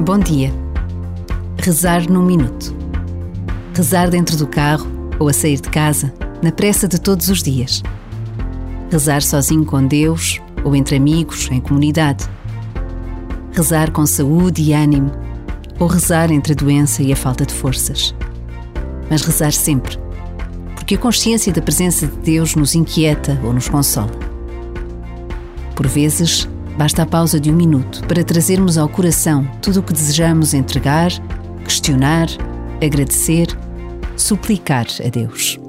Bom dia. Rezar num minuto. Rezar dentro do carro ou a sair de casa, na pressa de todos os dias. Rezar sozinho com Deus ou entre amigos, em comunidade. Rezar com saúde e ânimo ou rezar entre a doença e a falta de forças. Mas rezar sempre, porque a consciência da presença de Deus nos inquieta ou nos consola. Por vezes, basta a pausa de um minuto para trazermos ao coração tudo o que desejamos entregar, questionar, agradecer, suplicar a Deus.